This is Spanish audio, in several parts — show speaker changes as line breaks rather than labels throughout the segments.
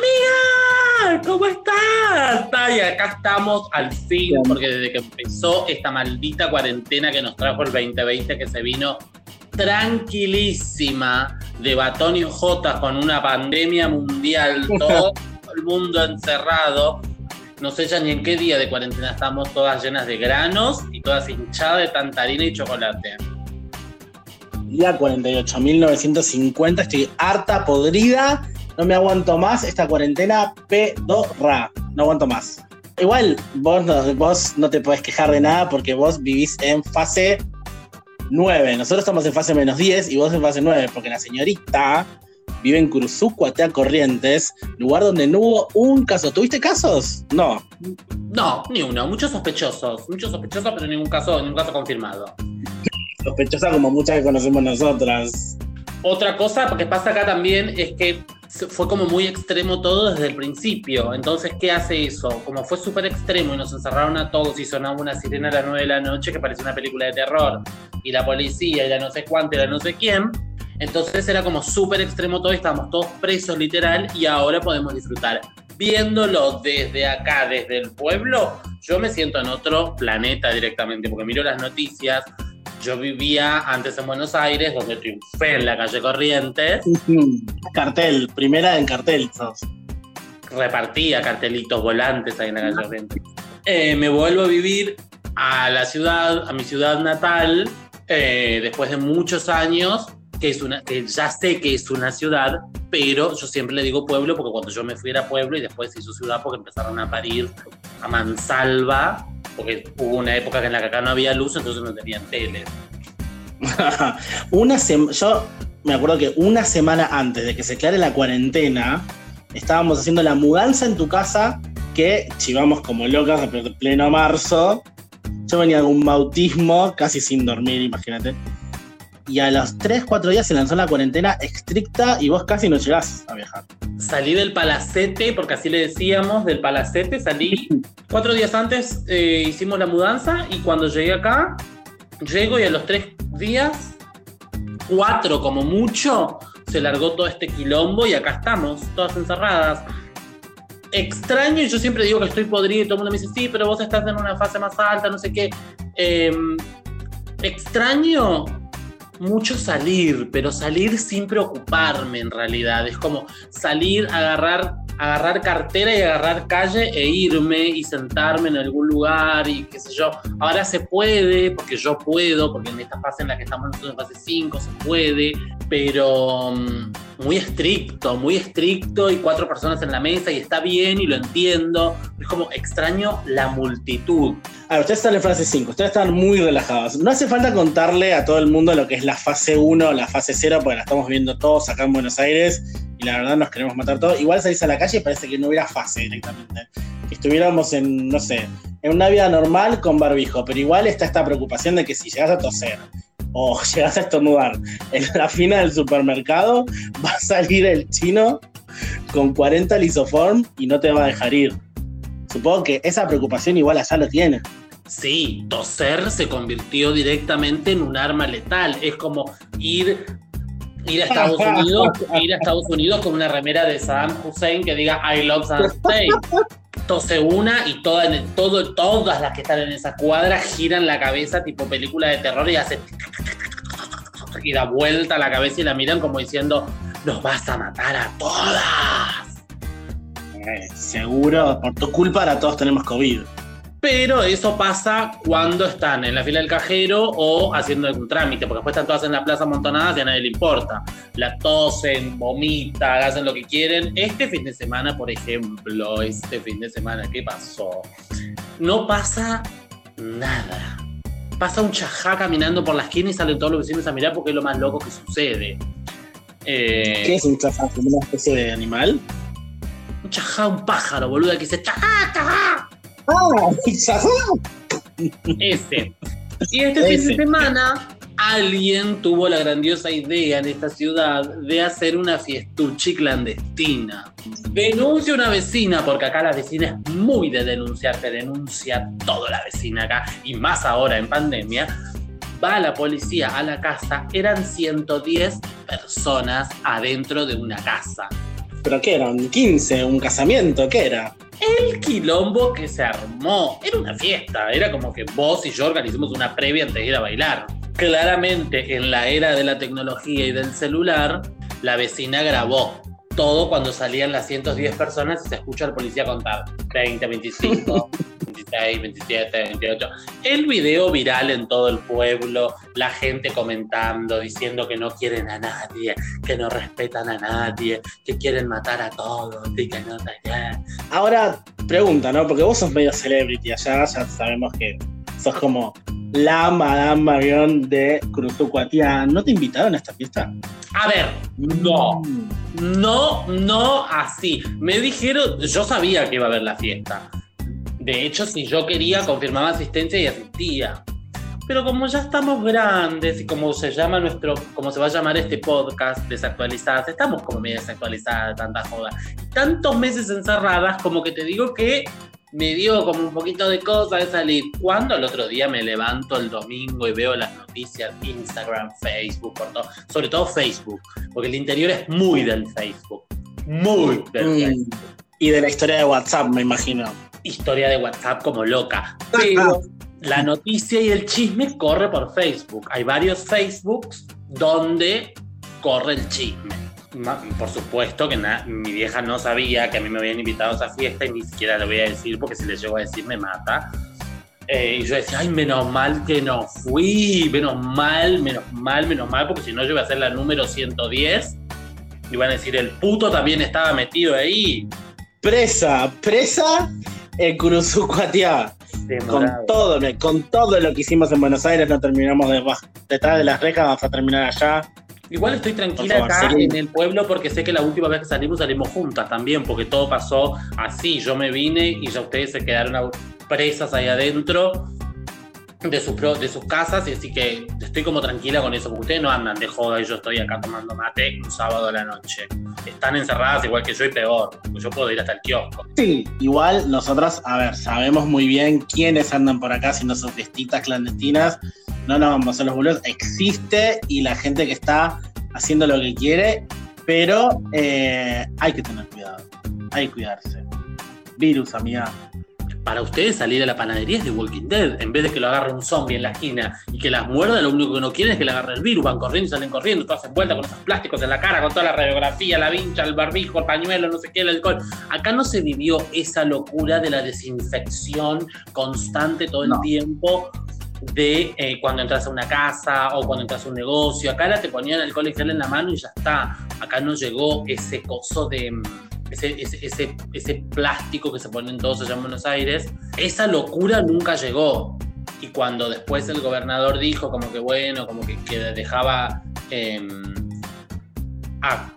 amiga, ¿cómo estás? Y acá estamos al fin, porque desde que empezó esta maldita cuarentena que nos trajo el 2020, que se vino tranquilísima de batón y J con una pandemia mundial, todo el mundo encerrado. No sé ya ni en qué día de cuarentena estamos todas llenas de granos y todas hinchadas de tantarina y chocolate.
Día 48.950, estoy harta, podrida, no me aguanto más esta cuarentena pedorra, no aguanto más. Igual, vos no, vos no te podés quejar de nada porque vos vivís en fase 9. Nosotros estamos en fase menos 10 y vos en fase 9, porque la señorita vive en Cruzú, Cuatea Corrientes, lugar donde no hubo un caso. ¿Tuviste casos? No.
No, ni uno. Muchos sospechosos. Muchos sospechosos, pero ningún caso, ningún caso confirmado.
Sospechosa como muchas que conocemos nosotras.
Otra cosa que pasa acá también es que fue como muy extremo todo desde el principio. Entonces, ¿qué hace eso? Como fue súper extremo y nos encerraron a todos y sonaba una sirena a las 9 de la noche que parecía una película de terror, y la policía, y la no sé cuánto, y la no sé quién. Entonces era como súper extremo todo y estábamos todos presos literal y ahora podemos disfrutar. Viéndolo desde acá, desde el pueblo, yo me siento en otro planeta directamente, porque miro las noticias, yo vivía antes en Buenos Aires, donde triunfé en la calle Corrientes.
Cartel, primera en cartel
Repartía cartelitos volantes ahí en la calle Corrientes. Eh, me vuelvo a vivir a la ciudad, a mi ciudad natal, eh, después de muchos años, que es una, ya sé que es una ciudad, pero yo siempre le digo pueblo porque cuando yo me fui era pueblo y después se hizo ciudad porque empezaron a parir a mansalva porque hubo una época en la que acá no había luz, entonces no tenían tele.
una yo me acuerdo que una semana antes de que se aclare la cuarentena, estábamos haciendo la mudanza en tu casa, que chivamos como locas a pleno marzo. Yo venía de un bautismo casi sin dormir, imagínate y a los 3, 4 días se lanzó la cuarentena estricta y vos casi no llegás a viajar.
Salí del palacete, porque así le decíamos, del palacete, salí cuatro días antes, eh, hicimos la mudanza y cuando llegué acá, llego y a los tres días, cuatro como mucho, se largó todo este quilombo y acá estamos, todas encerradas. Extraño, y yo siempre digo que estoy podrido y todo el mundo me dice, sí, pero vos estás en una fase más alta, no sé qué. Em, extraño mucho salir, pero salir sin preocuparme en realidad. Es como salir, agarrar, agarrar cartera y agarrar calle e irme y sentarme en algún lugar y qué sé yo. Ahora se puede, porque yo puedo, porque en esta fase en la que estamos nosotros, en fase 5, se puede, pero mm, muy estricto, muy estricto y cuatro personas en la mesa y está bien y lo entiendo. Es como extraño la multitud.
Ahora, ustedes están en fase 5, ustedes están muy relajados. No hace falta contarle a todo el mundo lo que es la fase 1, la fase 0, porque la estamos viendo todos acá en Buenos Aires y la verdad nos queremos matar todos. Igual salís a la calle y parece que no hubiera fase directamente. Que estuviéramos en, no sé, en una vida normal con barbijo, pero igual está esta preocupación de que si llegas a toser o llegas a estornudar en la fina del supermercado, va a salir el chino con 40 lisoform y no te va a dejar ir. Supongo que esa preocupación igual allá lo tiene.
Sí, toser se convirtió directamente en un arma letal. Es como ir, ir a Estados Unidos, ir a Estados Unidos con una remera de Saddam Hussein que diga I love Saddam Hussein. Tose una y toda, todo, todas las que están en esa cuadra giran la cabeza tipo película de terror y hacen y da vuelta la cabeza y la miran como diciendo nos vas a matar a todas.
Eh, seguro, por tu culpa ahora todos tenemos COVID.
Pero eso pasa cuando están en la fila del cajero o haciendo algún trámite, porque después están todas en la plaza amontonadas y a nadie le importa. La tosen, vomitan, hacen lo que quieren. Este fin de semana, por ejemplo, este fin de semana, ¿qué pasó? No pasa nada. Pasa un chajá caminando por la esquina y salen todos los vecinos a mirar porque es lo más loco que sucede.
Eh, ¿Qué es un chajá? una especie de animal?
Un chajá, un pájaro, boludo, que dice chajá, chajá. Ese. Y este fin de semana alguien tuvo la grandiosa idea en esta ciudad de hacer una fiestuchi clandestina. Denuncia una vecina, porque acá la vecina es muy de denunciar, te denuncia toda la vecina acá, y más ahora en pandemia. Va la policía a la casa, eran 110 personas adentro de una casa
¿Pero qué era? ¿Un 15? ¿Un casamiento? ¿Qué era?
El quilombo que se armó. Era una fiesta. Era como que vos y yo organizamos una previa antes de ir a bailar. Claramente, en la era de la tecnología y del celular, la vecina grabó todo cuando salían las 110 personas y se escucha al policía contar 20, 25, 26, 27, 28. El video viral en todo el pueblo, la gente comentando, diciendo que no quieren a nadie, que no respetan a nadie, que quieren matar a todos y que no
Ahora, pregunta, ¿no? Porque vos sos medio celebrity allá, ya sabemos que sos como la Madame avión de Cruzucuatiá. ¿No te invitaron a esta fiesta?
A ver, no. No, no así. Me dijeron, yo sabía que iba a haber la fiesta. De hecho, si yo quería, confirmaba asistencia y asistía. Pero como ya estamos grandes y como se llama nuestro, como se va a llamar este podcast, desactualizadas, estamos como medio desactualizadas, tanta joda. Tantos meses encerradas, como que te digo que me dio como un poquito de cosa de salir. Cuando el otro día me levanto el domingo y veo las noticias, Instagram, Facebook, por todo, sobre todo Facebook, porque el interior es muy del Facebook, muy del mm. Facebook.
Y de la historia de WhatsApp, me imagino.
Historia de WhatsApp como loca. Pero la noticia y el chisme corre por Facebook. Hay varios Facebooks donde corre el chisme por supuesto que mi vieja no sabía que a mí me habían invitado a esa fiesta y ni siquiera le voy a decir porque si le llego a decir me mata. Eh, y yo decía, ay, menos mal que no fui, menos mal, menos mal, menos mal, porque si no yo iba a ser la número 110. Y van a decir, el puto también estaba metido ahí.
Presa, presa en Curuzucuatiá. Con todo, con todo lo que hicimos en Buenos Aires, no terminamos de, detrás de las rejas, vamos a terminar allá.
Igual estoy tranquila acá en el pueblo porque sé que la última vez que salimos salimos juntas también, porque todo pasó así. Yo me vine y ya ustedes se quedaron presas ahí adentro de sus, de sus casas y así que estoy como tranquila con eso, porque ustedes no andan de joda y yo estoy acá tomando mate un sábado a la noche. Están encerradas igual que yo y peor, porque yo puedo ir hasta el kiosco.
Sí, igual nosotras, a ver, sabemos muy bien quiénes andan por acá si no son fiestitas clandestinas no nos vamos a hacer los boludos, existe y la gente que está haciendo lo que quiere, pero eh, hay que tener cuidado, hay que cuidarse. Virus, amiga.
Para ustedes salir a la panadería es de Walking Dead, en vez de que lo agarre un zombie en la esquina y que las muerda, lo único que no quieren es que le agarre el virus, van corriendo y salen corriendo, todas envueltas con esos plásticos en la cara, con toda la radiografía, la vincha, el barbijo, el pañuelo, no sé qué, el alcohol. Acá no se vivió esa locura de la desinfección constante todo el tiempo de eh, cuando entras a una casa o cuando entras a un negocio. Acá te ponían alcohol y gel en la mano y ya está. Acá no llegó ese coso de. Mm, ese, ese, ese, plástico que se ponen todos allá en Buenos Aires. Esa locura nunca llegó. Y cuando después el gobernador dijo como que bueno, como que, dejaba em, a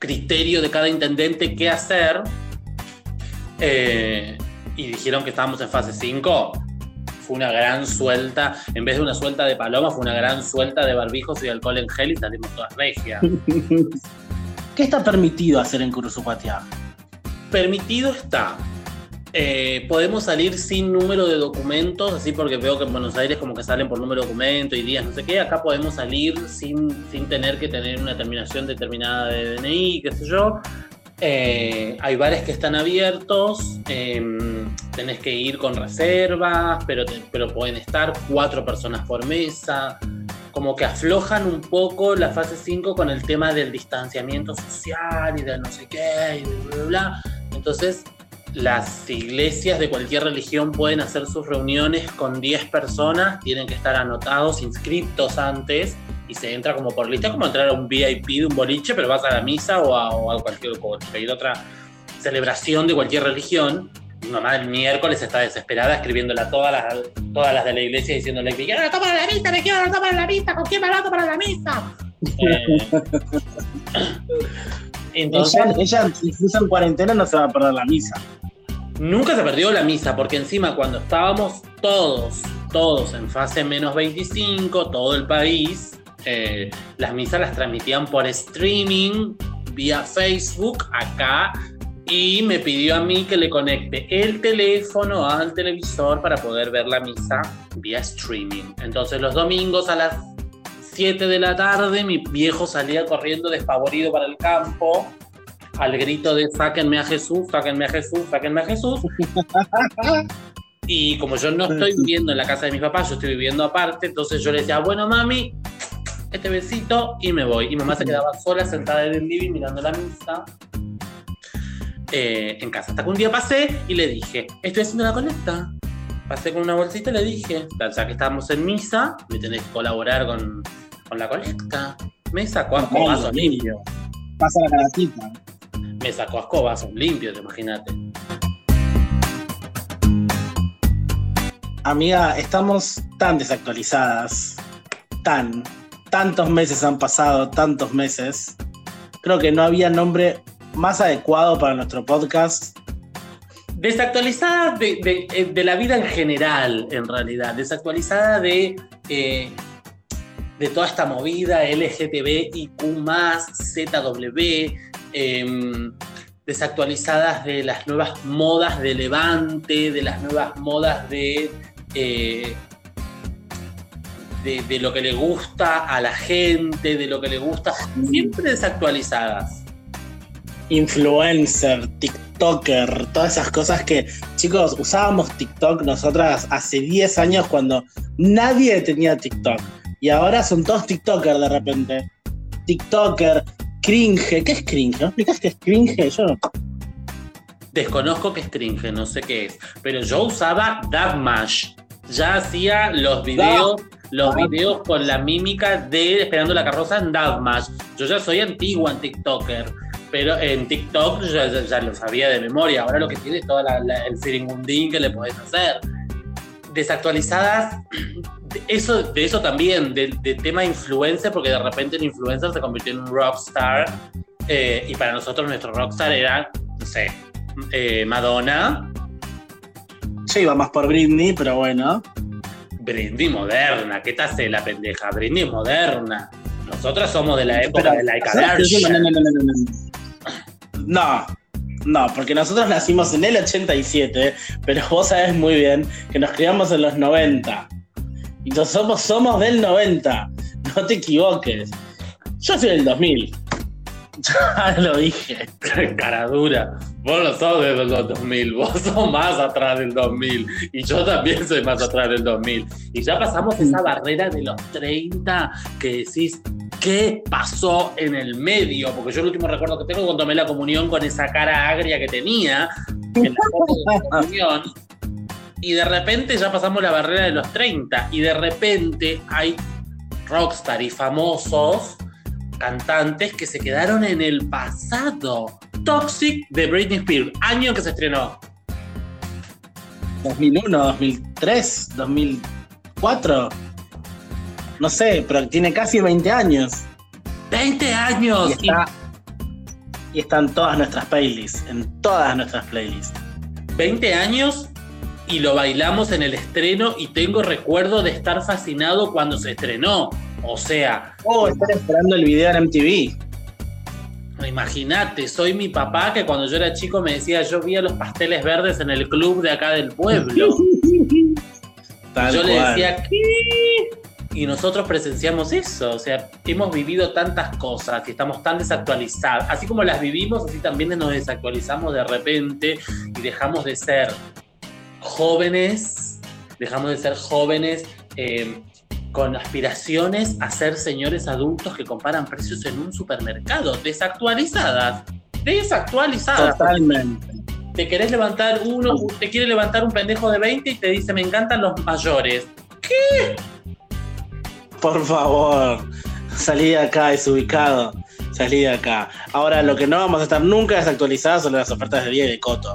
criterio de cada intendente qué hacer, eh, y dijeron que estábamos en fase 5, fue una gran suelta, en vez de una suelta de paloma, fue una gran suelta de barbijos y alcohol en gel y salimos todas regias.
¿Qué está permitido hacer en Curuzupatia?
Permitido está. Eh, podemos salir sin número de documentos, así porque veo que en Buenos Aires como que salen por número de documento y días, no sé qué. Acá podemos salir sin, sin tener que tener una terminación determinada de DNI, qué sé yo. Eh, hay bares que están abiertos, em, tenés que ir con reservas, pero, pero pueden estar cuatro personas por mesa. Como que aflojan un poco la fase 5 con el tema del distanciamiento social y de no sé qué y bla, bla, bla. Entonces, las iglesias de cualquier religión pueden hacer sus reuniones con 10 personas, tienen que estar anotados, inscriptos antes y se entra como por lista, como entrar a un VIP de un boliche, pero vas a la misa o a, cualquier, otra celebración de cualquier religión. Mi mamá el miércoles está desesperada escribiéndole a todas las, todas las de la iglesia diciéndole que quiero tomar la misa, me quiero tomar la misa, ¿con quién me va a tomar la misa?
Eh, entonces, ella, ella, incluso en cuarentena, no se va a perder la misa.
Nunca se perdió la misa, porque encima cuando estábamos todos, todos en fase menos 25, todo el país, eh, las misas las transmitían por streaming vía Facebook acá y me pidió a mí que le conecte el teléfono al televisor para poder ver la misa vía streaming. Entonces los domingos a las 7 de la tarde mi viejo salía corriendo despavorido para el campo al grito de sáquenme a Jesús, sáquenme a Jesús, sáquenme a Jesús. Y como yo no estoy viviendo en la casa de mis papás, yo estoy viviendo aparte, entonces yo le decía, bueno, mami, este besito y me voy. Y mamá se quedaba sola sentada en el living mirando la misa eh, en casa. Hasta que un día pasé y le dije, estoy haciendo la colecta. Pasé con una bolsita y le dije, ya que estábamos en misa, me tenés que colaborar con, con la colecta. Me sacó a escobazos limpios.
Pasa la caratita.
Me sacó a escobazos limpios, imagínate.
Amiga, estamos tan desactualizadas, tan, tantos meses han pasado, tantos meses. Creo que no había nombre más adecuado para nuestro podcast.
Desactualizada de, eh, la vida en general, en realidad. Desactualizada de, eh, de toda esta movida LGTBIQ, ZW, em, desactualizadas de las nuevas modas de Levante, de las nuevas modas de eh, de, lo que le gusta a la gente, de lo que le gusta, siempre desactualizadas.
Influencer, TikToker, todas esas cosas que, chicos, usábamos TikTok nosotras hace 10 años cuando nadie tenía TikTok. Y ahora son todos TikToker de repente. TikToker, cringe. ¿Qué es cringe? ¿No explicas qué es cringe? Yo no.
Desconozco qué es cringe, no sé qué es. Pero yo usaba Dabmash. Ya hacía los videos los videos con la mímica de Esperando la carroza en Davmash. Yo ya soy antiguo en TikToker, pero en TikTok ya, lo sabía de memoria. Ahora lo que tiene es todo el siringundín que le podés hacer. Desactualizadas, eso, de eso también, de, tema influencer, porque de repente el influencer se convirtió en un rockstar. Eh, y para nosotros nuestro rockstar era, no sé, eh, Madonna.
Yo iba más por Britney, pero bueno.
Brindy moderna, ¿qué te hace la pendeja? Brindy moderna. Nosotros somos de la época de la
No, no, porque nosotros nacimos en el 87, pero vos sabés muy bien que nos criamos en los 90. Y nosotros somos, somos del 90. No te equivoques. Yo soy del 2000. Ya lo dije.
Cara dura. Vos no sos de los 2000, vos sos más atrás del 2000. Y yo también soy más atrás del 2000. Y ya pasamos esa barrera de los 30 que decís, ¿qué pasó en el medio? Porque yo el último recuerdo que tengo cuando tomé la comunión con esa cara agria que tenía en la foto de la comunión. Y de repente ya pasamos la barrera de los 30. Y de repente hay rockstar y famosos cantantes que se quedaron en el pasado. Toxic de Britney Spears, año que se estrenó.
2001, 2003, 2004. No sé, pero tiene casi 20 años.
20 años.
Y, está, y están todas nuestras playlists, en todas nuestras playlists.
20 años y lo bailamos en el estreno y tengo recuerdo de estar fascinado cuando se estrenó. O sea.
Oh, estar esperando el video en MTV.
Imagínate, soy mi papá que cuando yo era chico me decía, yo vi los pasteles verdes en el club de acá del pueblo. yo le decía, ¿qué? Y nosotros presenciamos eso, o sea, hemos vivido tantas cosas y estamos tan desactualizados. Así como las vivimos, así también nos desactualizamos de repente y dejamos de ser jóvenes, dejamos de ser jóvenes eh, con aspiraciones a ser señores adultos que comparan precios en un supermercado, desactualizadas, desactualizadas.
Totalmente.
Te querés levantar uno, te quiere levantar un pendejo de 20 y te dice, me encantan los mayores. ¿Qué?
Por favor, salí de acá, desubicado. Salí de acá. Ahora, lo que no vamos a estar nunca desactualizadas son las ofertas de día y de coto.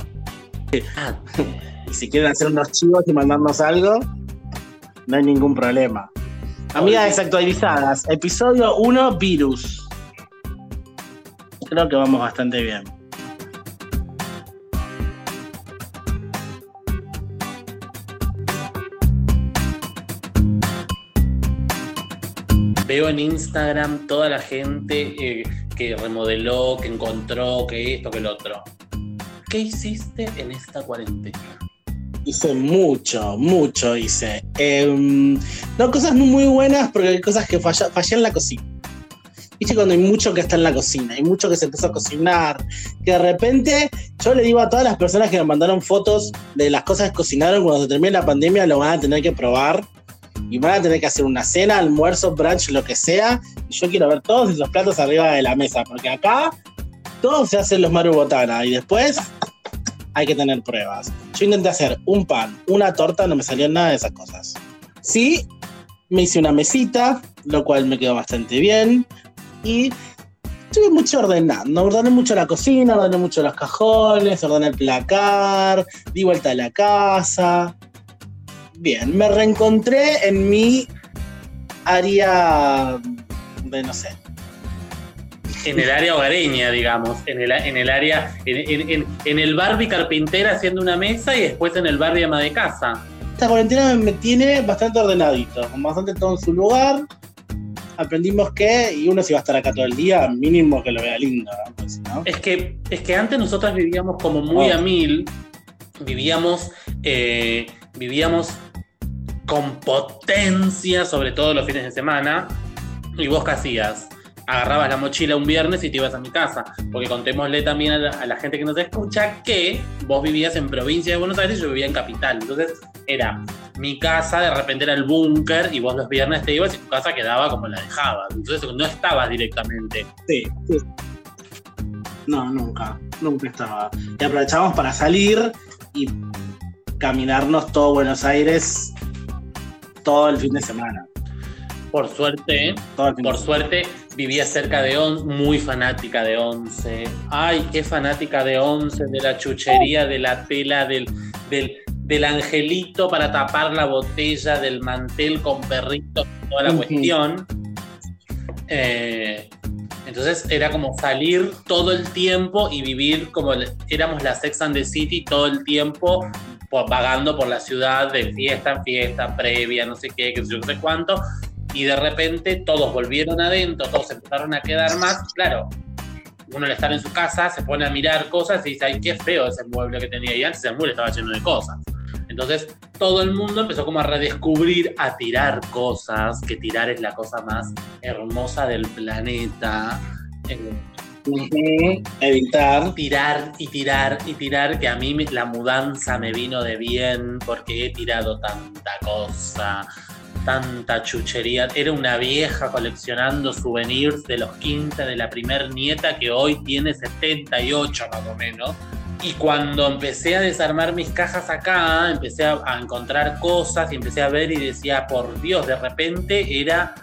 Ah. y si quieren hacer unos chivos y mandarnos algo, no hay ningún problema. Amigas desactualizadas, episodio 1, virus. Creo que vamos bastante bien.
Veo en Instagram toda la gente eh, que remodeló, que encontró, que esto, que el otro. ¿Qué hiciste en esta cuarentena?
Hice mucho, mucho hice. Em, no cosas muy buenas porque hay cosas que fallé en la cocina. viste cuando hay mucho que está en la cocina, hay mucho que se empezó a cocinar, que de repente yo le digo a todas las personas que me mandaron fotos de las cosas que cocinaron cuando se termine la pandemia, lo van a tener que probar y van a tener que hacer una cena, almuerzo, brunch, lo que sea, y yo quiero ver todos esos platos arriba de la mesa, porque acá todos se hacen los marubotana y después hay que tener pruebas. Yo intenté hacer un pan, una torta, no me salió nada de esas cosas. Sí, me hice una mesita, lo cual me quedó bastante bien. Y estuve mucho ordenando. Ordené mucho la cocina, ordené mucho los cajones, ordené el placar, di vuelta a la casa. Bien, me reencontré en mi área de, no sé,
en el área hogareña, digamos, en el, en el área, en, en, en, el Barbie carpintera haciendo una mesa y después en el Barbie ama de casa.
Esta cuarentena me tiene bastante ordenadito, bastante todo en su lugar. Aprendimos que, y uno si va a estar acá todo el día, mínimo que lo vea lindo, pues,
Es, que, es que antes nosotras vivíamos como muy a mil, vivíamos, eh, vivíamos con potencia, sobre todo los fines de semana. ¿Y vos qué hacías? Agarrabas la mochila un viernes y te ibas a mi casa. Porque contémosle también a la, gente que nos escucha que vos vivías en provincia de Buenos Aires y yo vivía en capital. Entonces era mi casa, de repente era el búnker y vos los viernes te ibas y tu casa quedaba como la dejabas. Entonces no estabas directamente.
Sí, sí. No, nunca, nunca estaba. Y aprovechábamos para salir y caminarnos todo Buenos Aires todo el fin de semana.
Por suerte, por suerte, vivía cerca de Once, muy fanática de Once. Ay, qué fanática de Once, de la chuchería, de la tela, del, del, angelito para tapar la botella, del mantel con perrito, toda la cuestión. Eh, entonces era como salir todo el tiempo y vivir como éramos la Sex and the City todo el tiempo vagando por la ciudad de fiesta en fiesta, previa, no sé qué, que yo no sé cuánto, y de repente todos volvieron adentro, todos empezaron a quedar más, claro, uno al estar en su casa se pone a mirar cosas y dice, ay, qué feo ese mueble que tenía y antes el mueble estaba lleno de cosas. Entonces todo el mundo empezó como a redescubrir, a tirar cosas, que tirar es la cosa más hermosa del planeta.
Evitar.
Tirar y tirar y tirar, que a mí la mudanza me vino de bien porque he tirado tanta cosa tanta chuchería. Era una vieja coleccionando souvenirs de los 15 de la primer nieta que hoy tiene 78 más o menos. Y cuando empecé a desarmar mis cajas acá, empecé a, encontrar cosas y empecé a ver y decía, por Dios, de repente era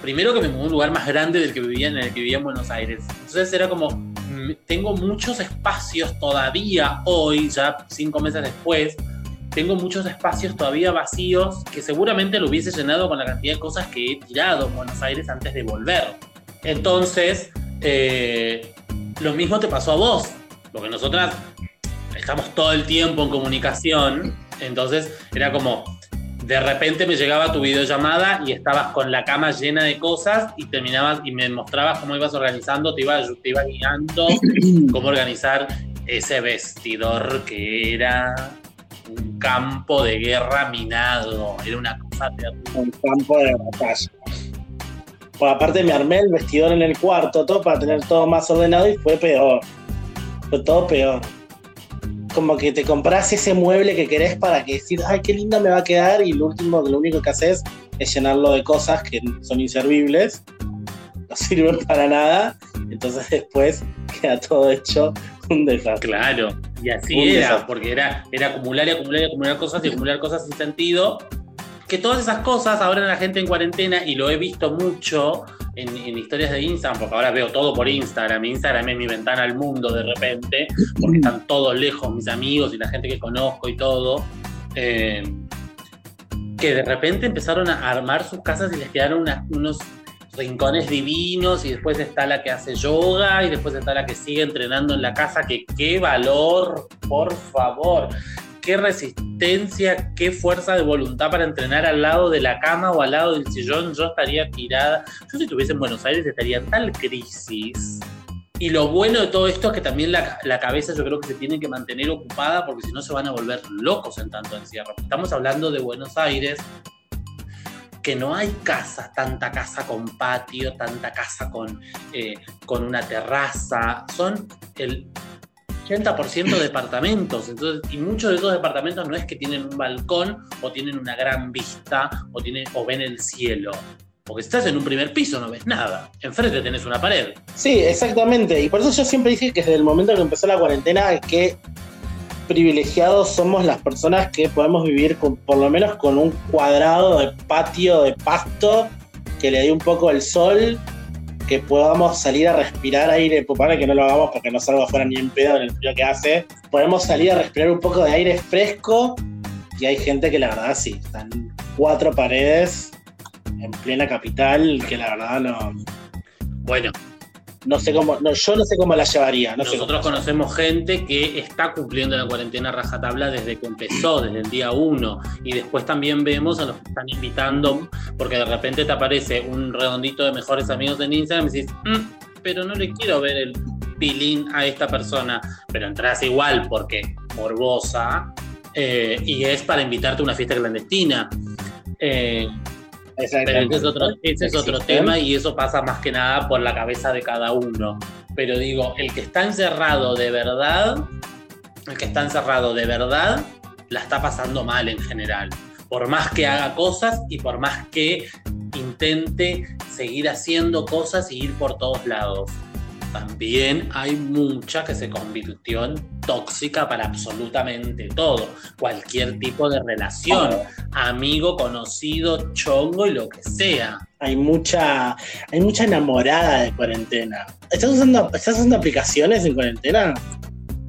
primero que me mudé a un lugar más grande del que vivía en el que vivía en Buenos Aires. Entonces era como, mm, tengo muchos espacios todavía hoy, ya cinco meses después, tengo muchos espacios todavía vacíos que seguramente lo hubiese llenado con la cantidad de cosas que he tirado en Buenos Aires antes de volver. Entonces, eh, lo mismo te pasó a vos, porque nosotras estamos todo el tiempo en comunicación, entonces era como, de repente me llegaba tu videollamada y estabas con la cama llena de cosas y terminabas y me mostrabas cómo ibas organizando, te te iba guiando cómo organizar ese vestidor que era un campo de guerra minado, era una cosa terrible.
Un campo de batalla. Pues aparte me armé el vestidor en el cuarto, todo para tener todo más ordenado y fue peor. Fue todo peor. Como que te compras ese mueble que querés para que decir, ay, qué linda me va a quedar, y lo último, lo único que haces es llenarlo de cosas que son inservibles, no sirven para nada, entonces después queda todo hecho un desastre.
Claro, y así era, porque era, era acumular y acumular y acumular cosas y acumular cosas sin sentido. Que todas esas cosas, ahora la gente en cuarentena, y lo he visto mucho en, historias de Instagram, porque ahora veo todo por Instagram. Instagram es mi ventana al mundo de repente, porque están todos lejos mis amigos y la gente que conozco y todo. Eh, que de repente empezaron a armar sus casas y les quedaron unos rincones divinos y después está la que hace yoga y después está la que sigue entrenando en la casa, que qué valor, por favor, qué resistencia, qué fuerza de voluntad para entrenar al lado de la cama o al lado del sillón, yo estaría tirada, yo si estuviese en Buenos Aires estaría en tal crisis. Y lo bueno de todo esto es que también la, la, cabeza yo creo que se tiene que mantener ocupada porque si no se van a volver locos en tanto encierro. Estamos hablando de Buenos Aires, que no hay casa, tanta casa con patio, tanta casa con, eh, con una terraza, son el 80% de departamentos. Entonces, y muchos de esos departamentos no es que tienen un balcón o tienen una gran vista o, tienen, o ven el cielo. Porque estás en un primer piso, no ves nada. Enfrente tenés una pared.
Sí, exactamente. Y por eso yo siempre dije que desde el momento que empezó la cuarentena, que privilegiados somos las personas que podemos vivir con, por lo menos con un cuadrado de patio de pasto que le dé un poco el sol, que podamos salir a respirar aire, para que no lo hagamos porque no salgo afuera ni en pedo en el frío que hace, podemos salir a respirar un poco de aire fresco y hay gente que la verdad sí, están cuatro paredes en plena capital que la verdad no...
Bueno,
no sé cómo, yo no sé cómo la llevaría.
Nosotros conocemos gente que está cumpliendo la cuarentena rajatabla desde que empezó, desde el día uno. Y después también vemos a los que están invitando, porque de repente te aparece un redondito de mejores amigos en Instagram y dices, mm, pero no le quiero ver el pilín a esta persona. Pero entras igual porque morbosa eh, y es para invitarte a una fiesta clandestina. Eh, pero ese es otro, ese es otro tema y eso pasa más que nada por la cabeza de cada uno. Pero digo, el que está encerrado de verdad, el que está encerrado de verdad, la está pasando mal en general. Por más que haga cosas y por más que intente seguir haciendo cosas y ir por todos lados también hay mucha que se convirtió en tóxica para absolutamente todo, cualquier tipo de relación, amigo, conocido, chongo y lo que sea.
Hay mucha, hay mucha enamorada de cuarentena. ¿Estás usando, ¿Estás usando aplicaciones en cuarentena?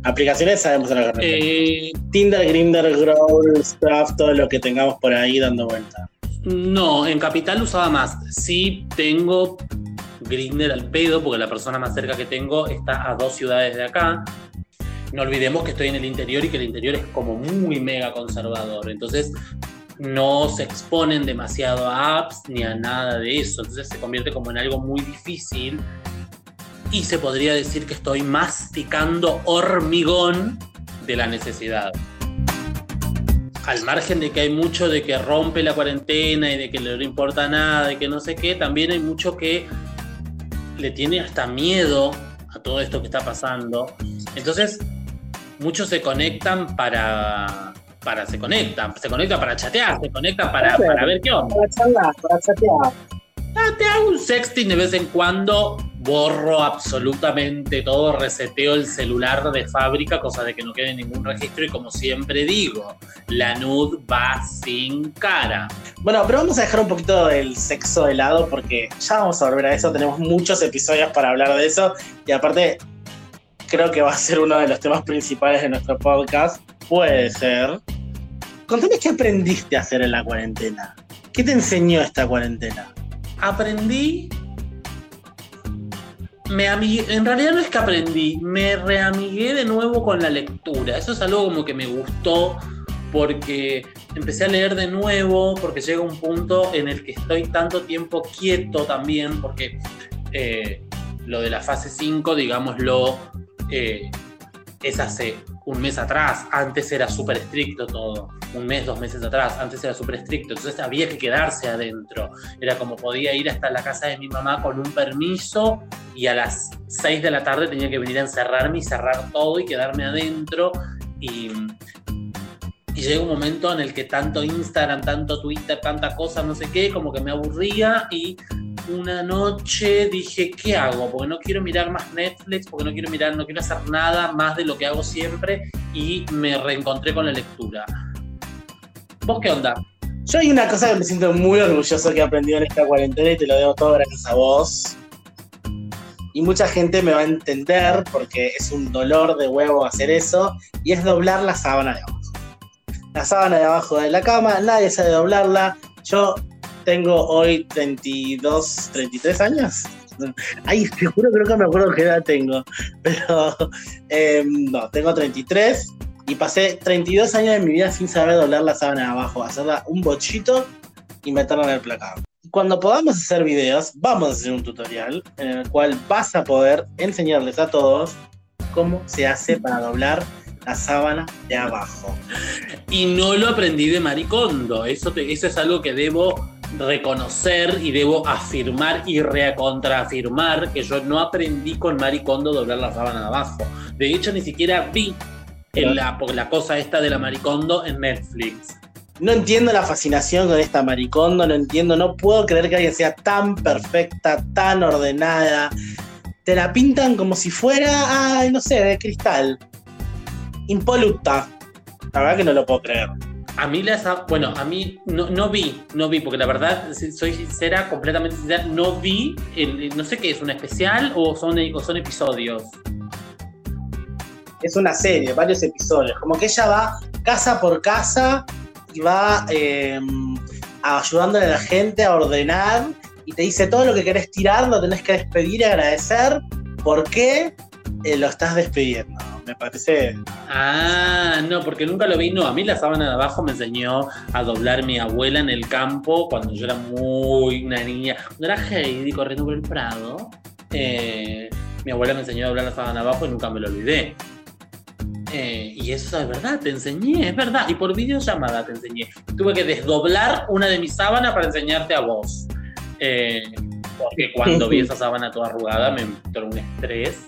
Aplicaciones sabemos la eh, Tinder, Grindr, Growl, Stuff, todo lo que tengamos por ahí dando vuelta.
No, en Capital usaba más. Sí tengo Grindr al pedo, porque la persona más cerca que tengo está a dos ciudades de acá. No olvidemos que estoy en el interior y que el interior es como muy mega conservador. Entonces no se exponen demasiado a apps ni a nada de eso. Entonces se convierte como en algo muy difícil. Y se podría decir que estoy masticando hormigón de la necesidad al margen de que hay mucho de que rompe la cuarentena y de que no le importa nada, de que no sé qué, también hay mucho que le tiene hasta miedo a todo esto que está pasando. Entonces, muchos se conectan para, para se conectan, se conectan para chatear, se conectan para, para ver qué onda. Para charlar, para chatear. Ah, te hago un sexting de vez en cuando, borro absolutamente todo, reseteo el celular de fábrica, cosa de que no quede ningún registro y como siempre digo, la nud va sin cara.
Bueno, pero vamos a dejar un poquito el sexo de lado porque ya vamos a volver a eso, tenemos muchos episodios para hablar de eso y aparte creo que va a ser uno de los temas principales de nuestro podcast, puede ser. Contame qué aprendiste a hacer en la cuarentena. ¿Qué te enseñó esta cuarentena?
Aprendí me en realidad no es que aprendí, me reamigué de nuevo con la lectura. Eso es algo como que me gustó porque empecé a leer de nuevo, porque llega un punto en el que estoy tanto tiempo quieto también, porque eh, lo de la fase 5, digámoslo, eh, es hace un mes atrás, antes era súper estricto todo, un mes, dos meses atrás, antes era súper estricto, entonces había que quedarse adentro, era como podía ir hasta la casa de mi mamá con un permiso y a las 6 de la tarde tenía que venir a encerrarme y cerrar todo y quedarme adentro y, y llega un momento en el que tanto Instagram, tanto Twitter, tanta cosa, no sé qué, como que me aburría y una noche dije, ¿qué hago? Porque no quiero mirar más Netflix, porque no quiero mirar, no quiero hacer nada más de lo que hago siempre y me reencontré con la lectura. ¿Vos qué onda?
Yo hay una cosa que me siento muy orgulloso que he aprendido en esta cuarentena y te lo debo todo gracias a vos. Y mucha gente me va a entender porque es un dolor de huevo hacer eso y es doblar la sábana de abajo. La sábana de abajo de la cama, nadie sabe doblarla. Yo tengo hoy 32, 33 años. Ay, te juro creo que me acuerdo qué edad tengo. Pero em, no, tengo 33 y pasé 32 años de mi vida sin saber doblar la sábana de abajo, hacerla un bochito y meterla en el placado. Cuando podamos hacer videos, vamos a hacer un tutorial en el cual vas a poder enseñarles a todos cómo se hace para doblar la sábana de abajo.
Y no lo aprendí de Maricondo, eso, eso es algo que debo reconocer y debo afirmar y recontraafirmar que yo no aprendí con Maricondo doblar la sábana de abajo. De hecho, ni siquiera vi la, la cosa esta de la Maricondo en Netflix.
No entiendo la fascinación con esta Maricondo, no entiendo, no puedo creer que alguien sea tan perfecta, tan ordenada. Te la pintan como si fuera, ay, no sé, de cristal. Impoluta. La verdad que no lo puedo creer.
A mí las, bueno, a mí no, no, vi, no vi, porque la verdad, soy sincera, completamente sincera, no vi, el, no sé qué es, un especial o son, o son episodios.
Es una serie, varios episodios, como que ella va casa por casa y va eh, ayudándole a la gente a ordenar y te dice todo lo que querés tirar, lo tenés que despedir y agradecer. ¿Por qué eh, lo estás despidiendo? me parece.
Ah, no, porque nunca lo vi. No, a mí la sábana de abajo me enseñó a doblar mi abuela en el campo cuando yo era muy una niña. Cuando era Heidi corriendo por el Prado, eh, mi abuela me enseñó a doblar la sábana de abajo y nunca me lo olvidé. Eh, y eso es verdad, te enseñé, es verdad. Y por videollamada te enseñé. Tuve que desdoblar una de mis sábanas para enseñarte a vos. Eh, porque cuando vi esa sábana toda arrugada me entró un estrés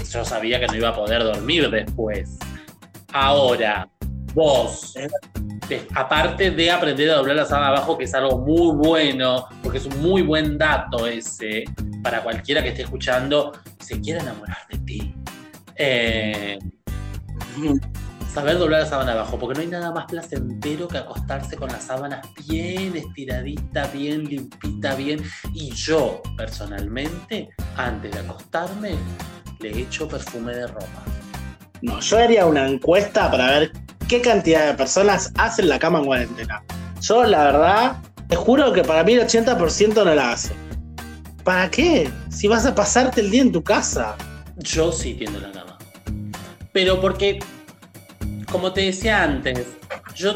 yo sabía que no iba a poder dormir después. Ahora, vos, aparte de aprender a doblar la sábana abajo, que es algo muy bueno, porque es un muy buen dato ese, para cualquiera que esté escuchando, se quiera enamorar de ti. Eh, saber doblar la sábana abajo, porque no hay nada más placentero que acostarse con las sábanas bien estiradita, bien limpita, bien. Y yo, personalmente, antes de acostarme, le echo perfume de ropa.
No, yo haría una encuesta para ver qué cantidad de personas hacen la cama en cuarentena. Yo, la verdad, te juro que para mí el 80% no la hace. ¿Para qué? Si vas a pasarte el día en tu casa.
Yo sí tiendo la. Pero porque, como te decía antes, yo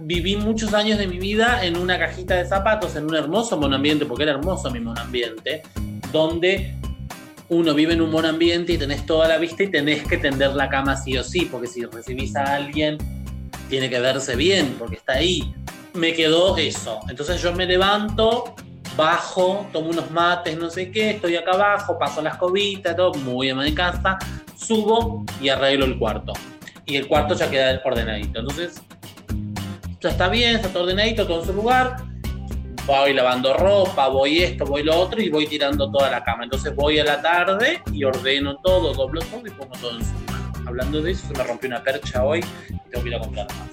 viví muchos años de mi vida en una cajita de zapatos, en un hermoso monambiente, porque era hermoso mi monambiente, donde uno vive en un buen ambiente y tenés toda la vista y tenés que tender la cama sí o sí, porque si recibís a alguien, tiene que verse bien, porque está ahí. Me quedó eso. Entonces yo me levanto, bajo, tomo unos mates, no sé qué, estoy acá abajo, paso las cobitas, todo, muy bien de casa, subo y arreglo el cuarto. Y el cuarto ya queda ordenadito. Entonces, ya está bien, está todo ordenadito, todo en su lugar voy lavando ropa, voy esto, voy lo otro y voy tirando toda la cama. Entonces voy a la tarde y ordeno todo, doblo todo y pongo todo en su mano. Hablando de eso, se me rompió una percha hoy y tengo que ir a comprar más.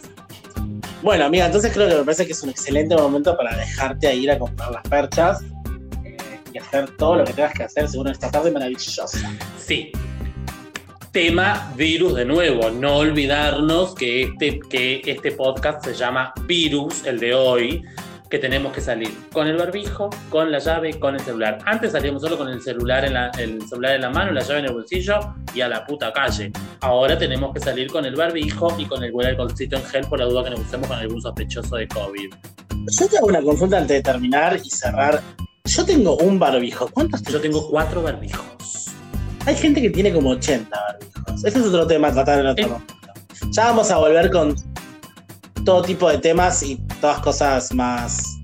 Bueno, amiga, entonces creo que me parece que es un excelente momento para dejarte a ir a comprar las perchas eh, y hacer todo lo que tengas que hacer según esta tarde maravillosa.
Sí, tema virus de nuevo. No olvidarnos que este, que este podcast se llama Virus, el de hoy, que tenemos que salir con el barbijo, con la llave, con el celular. Antes salíamos solo con el celular en la, el celular en la mano, la llave en el bolsillo y a la puta calle. Ahora tenemos que salir con el barbijo y con el el alcoholcito en gel por la duda que nos usemos con algún sospechoso de COVID.
Yo tengo una consulta antes de terminar y cerrar. Yo tengo un barbijo. ¿Cuántos
Yo tengo cuatro barbijos.
Hay gente que tiene como 80 barbijos. Este es otro tema a tratar en otro momento. Ya vamos a volver con todo tipo de temas y todas cosas más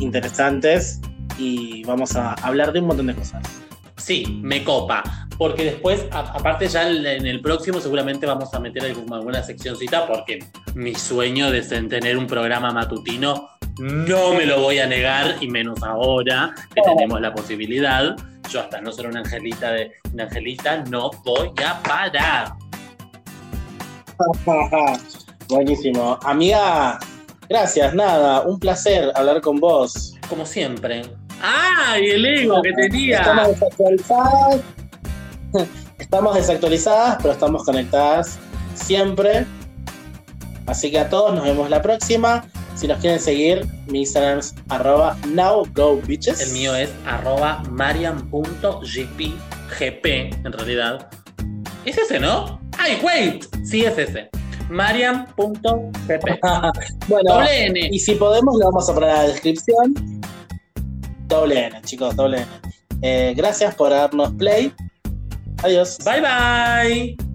interesantes y vamos a hablar de un montón de cosas.
Sí, me copa, porque después, aparte ya en el próximo seguramente vamos a meter alguna seccióncita porque mi sueño de tener un programa matutino no me lo voy a negar y menos ahora que tenemos la posibilidad. Yo hasta no ser una angelita de una angelita no voy a parar.
Buenísimo. Amiga, gracias, nada, un placer hablar con vos.
Como siempre. ¡Ay, el ego que tenía!
Estamos desactualizadas. Estamos desactualizadas, pero estamos conectadas siempre. Así que a todos nos vemos la próxima. Si nos quieren seguir, mi Instagram es arroba nowgobitches.
El mío es arroba mariam.gp, en realidad. ¿Es ese, no? ¡Ay, wait! Sí, es ese mariam.pp.
bueno, doble N. Y si podemos, lo vamos a poner en la descripción. Doble N, chicos, doble N. Eh, gracias por darnos play. Adiós.
Bye bye.